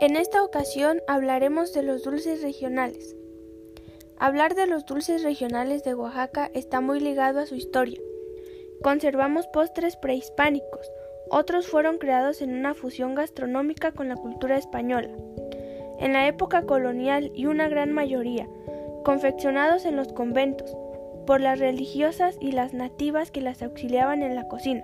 En esta ocasión hablaremos de los dulces regionales. Hablar de los dulces regionales de Oaxaca está muy ligado a su historia. Conservamos postres prehispánicos, otros fueron creados en una fusión gastronómica con la cultura española. En la época colonial y una gran mayoría, confeccionados en los conventos, por las religiosas y las nativas que las auxiliaban en la cocina.